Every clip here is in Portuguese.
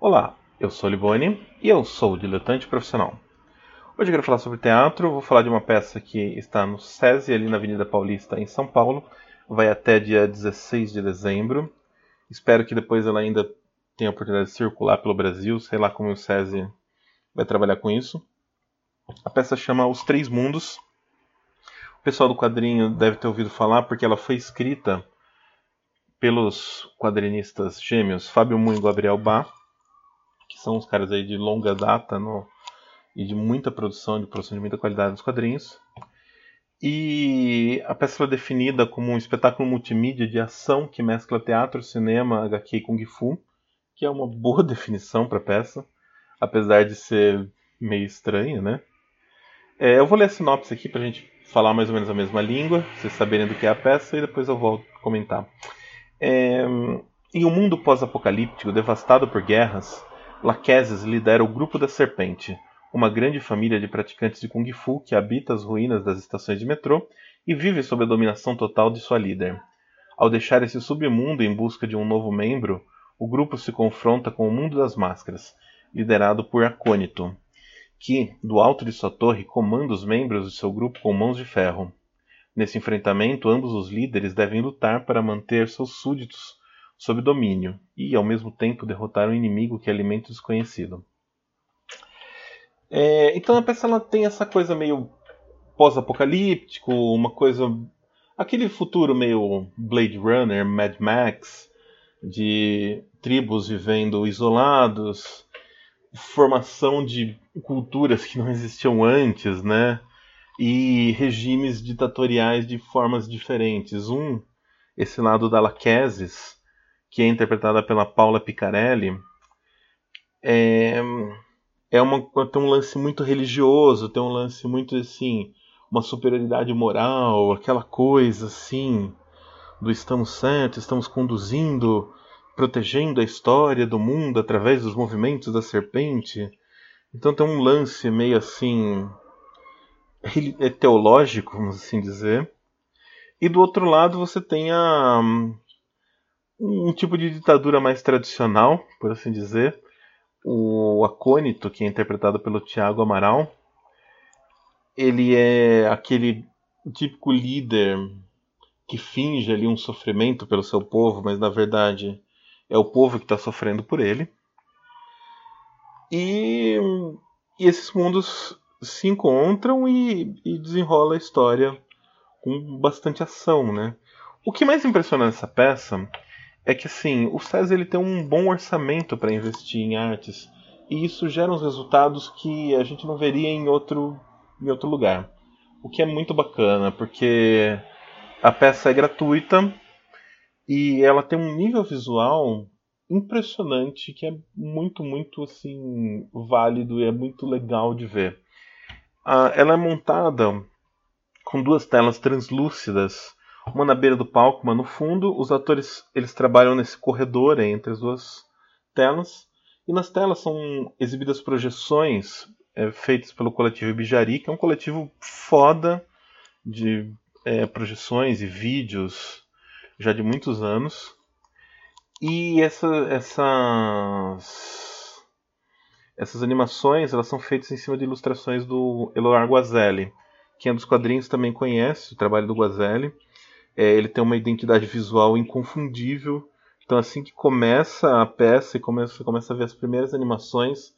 Olá, eu sou Liboni e eu sou o diletante profissional. Hoje eu quero falar sobre teatro, vou falar de uma peça que está no SESI, ali na Avenida Paulista, em São Paulo, vai até dia 16 de dezembro. Espero que depois ela ainda tenha a oportunidade de circular pelo Brasil, sei lá como o SESI vai trabalhar com isso. A peça chama Os Três Mundos. O pessoal do quadrinho deve ter ouvido falar porque ela foi escrita pelos quadrinistas gêmeos Fábio Moon e Gabriel Bá, que são os caras aí de longa data no, e de muita produção, de produção de muita qualidade nos quadrinhos. E a peça foi definida como um espetáculo multimídia de ação que mescla teatro, cinema, HQ e Kung Fu, que é uma boa definição para a peça, apesar de ser meio estranha, né? É, eu vou ler a sinopse aqui para a gente falar mais ou menos a mesma língua, vocês saberem do que é a peça, e depois eu volto a comentar. É, em um mundo pós-apocalíptico devastado por guerras, Laqueses lidera o Grupo da Serpente, uma grande família de praticantes de Kung Fu que habita as ruínas das estações de metrô e vive sob a dominação total de sua líder. Ao deixar esse submundo em busca de um novo membro, o grupo se confronta com o mundo das máscaras, liderado por Acônito, que, do alto de sua torre, comanda os membros de seu grupo com mãos de ferro. Nesse enfrentamento, ambos os líderes devem lutar para manter seus súditos sob domínio e, ao mesmo tempo, derrotar um inimigo que alimenta o desconhecido. É, então a peça ela tem essa coisa meio pós-apocalíptico, uma coisa. aquele futuro meio Blade Runner, Mad Max, de tribos vivendo isolados, formação de culturas que não existiam antes, né? E regimes ditatoriais de formas diferentes. Um, esse lado da Laquesis, que é interpretada pela Paula Picarelli, é, é uma, tem um lance muito religioso, tem um lance muito assim, uma superioridade moral, aquela coisa assim, do estamos certos, estamos conduzindo, protegendo a história do mundo através dos movimentos da serpente. Então tem um lance meio assim é teológico, vamos assim dizer. E do outro lado você tem a um tipo de ditadura mais tradicional, por assim dizer. O acônito, que é interpretado pelo Tiago Amaral, ele é aquele típico líder que finge ali um sofrimento pelo seu povo, mas na verdade é o povo que está sofrendo por ele. E, e, esses mundos se encontram e, e desenrola a história com bastante ação, né? O que mais impressiona nessa peça é que assim, o César ele tem um bom orçamento para investir em artes e isso gera uns resultados que a gente não veria em outro, em outro lugar. O que é muito bacana, porque a peça é gratuita e ela tem um nível visual impressionante que é muito, muito assim válido e é muito legal de ver. Ah, ela é montada com duas telas translúcidas uma na beira do palco, uma no fundo. Os atores eles trabalham nesse corredor entre as duas telas. E nas telas são exibidas projeções é, feitas pelo coletivo Bijari, que é um coletivo foda de é, projeções e vídeos já de muitos anos. E essa, essas, essas animações elas são feitas em cima de ilustrações do Eloar Guazelli. Quem é dos quadrinhos também conhece o trabalho do Guazelli. É, ele tem uma identidade visual inconfundível. Então, assim que começa a peça e começa, começa a ver as primeiras animações,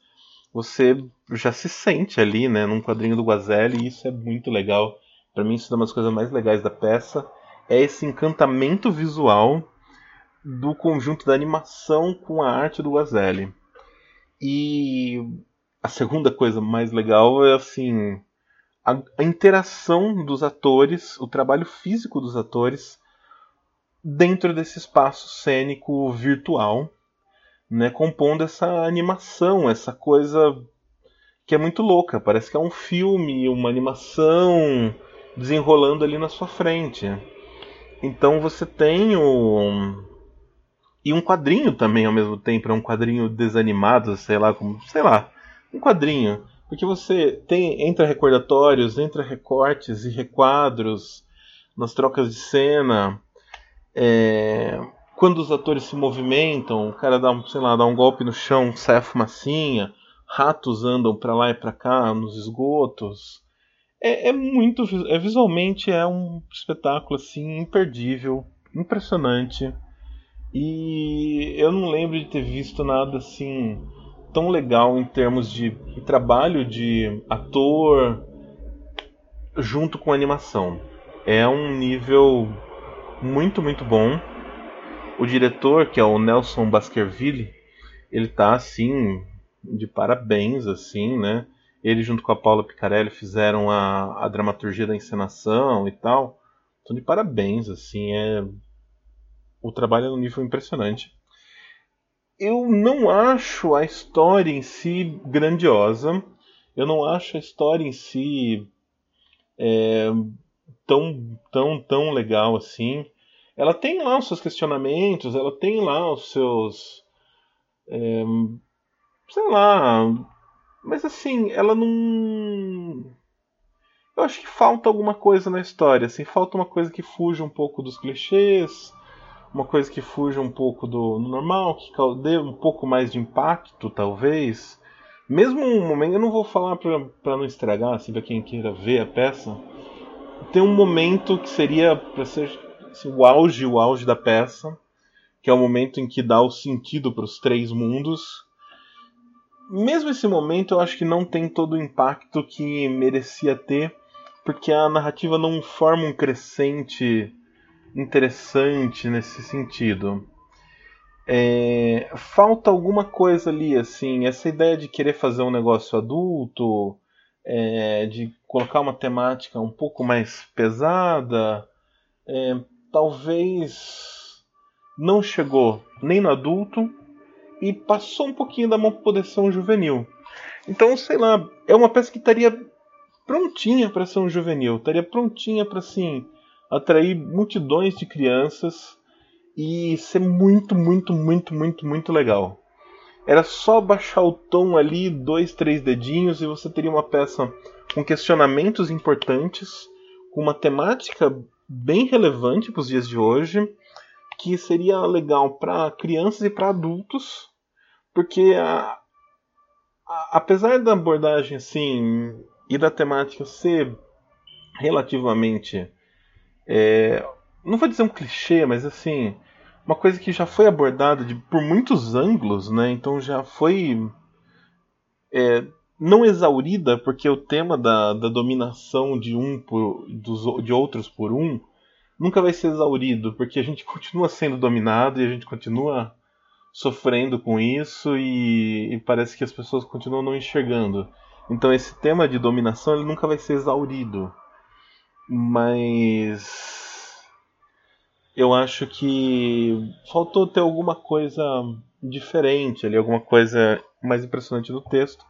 você já se sente ali, né, num quadrinho do Guazelli, e isso é muito legal. Para mim, isso é uma das coisas mais legais da peça. É esse encantamento visual do conjunto da animação com a arte do Guazelli. E a segunda coisa mais legal é assim a, a interação dos atores, o trabalho físico dos atores dentro desse espaço cênico virtual, né, compondo essa animação, essa coisa que é muito louca. Parece que é um filme, uma animação desenrolando ali na sua frente. Então você tem o e um quadrinho também ao mesmo tempo, é um quadrinho desanimado, sei lá, como, sei lá, um quadrinho porque você tem entra recordatórios, entra recortes e requadros nas trocas de cena, é, quando os atores se movimentam, o cara dá, sei lá, dá um golpe no chão, sai a fumacinha, ratos andam para lá e para cá nos esgotos. É, é, muito, é visualmente é um espetáculo assim imperdível, impressionante. E eu não lembro de ter visto nada assim tão legal em termos de trabalho de ator junto com animação. É um nível muito, muito bom. O diretor, que é o Nelson Baskerville, ele tá assim de parabéns assim, né? Ele junto com a Paula Picarelli fizeram a, a dramaturgia da encenação e tal. Então de parabéns assim, é o trabalho é um nível impressionante. Eu não acho a história em si grandiosa. Eu não acho a história em si é, tão, tão, tão legal assim. Ela tem lá os seus questionamentos, ela tem lá os seus. É, sei lá. Mas assim, ela não. Eu acho que falta alguma coisa na história, assim, falta uma coisa que fuja um pouco dos clichês, uma coisa que fuja um pouco do, normal, que dê um pouco mais de impacto, talvez. Mesmo um momento, eu não vou falar para não estragar, assim, para quem queira ver a peça. Tem um momento que seria para ser assim, o auge, o auge da peça, que é o momento em que dá o sentido para os três mundos. Mesmo esse momento, eu acho que não tem todo o impacto que merecia ter, porque a narrativa não forma um crescente interessante nesse sentido. É, falta alguma coisa ali, assim, essa ideia de querer fazer um negócio adulto, é, de colocar uma temática um pouco mais pesada, é, talvez não chegou nem no adulto e passou um pouquinho da mão poder ser um juvenil. Então, sei lá, é uma peça que estaria prontinha para ser um juvenil, estaria prontinha para assim atrair multidões de crianças e ser muito, muito, muito, muito, muito legal. Era só baixar o tom ali, dois, três dedinhos, e você teria uma peça com questionamentos importantes, com uma temática bem relevante para os dias de hoje, que seria legal para crianças e para adultos, porque a, a, apesar da abordagem assim e da temática ser relativamente é, não vou dizer um clichê, mas assim, uma coisa que já foi abordada de, por muitos ângulos, né? Então já foi é, não exaurida, porque o tema da, da dominação de um por, dos, de outros por um nunca vai ser exaurido, porque a gente continua sendo dominado e a gente continua sofrendo com isso e, e parece que as pessoas continuam não enxergando. Então esse tema de dominação ele nunca vai ser exaurido mas eu acho que faltou ter alguma coisa diferente ali, alguma coisa mais impressionante no texto.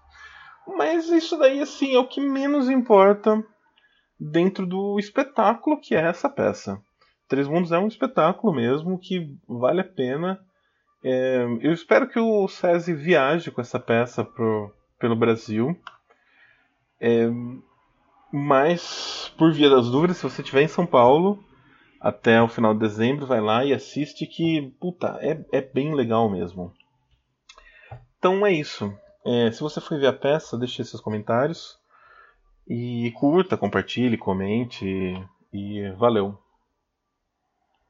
Mas isso daí, assim, é o que menos importa dentro do espetáculo que é essa peça. Três Mundos é um espetáculo mesmo que vale a pena. É, eu espero que o SESI viaje com essa peça pro, pelo Brasil. É, mas, por via das dúvidas, se você estiver em São Paulo até o final de dezembro, vai lá e assiste que, puta, é, é bem legal mesmo. Então é isso. É, se você for ver a peça, deixe seus comentários. E curta, compartilhe, comente. E valeu.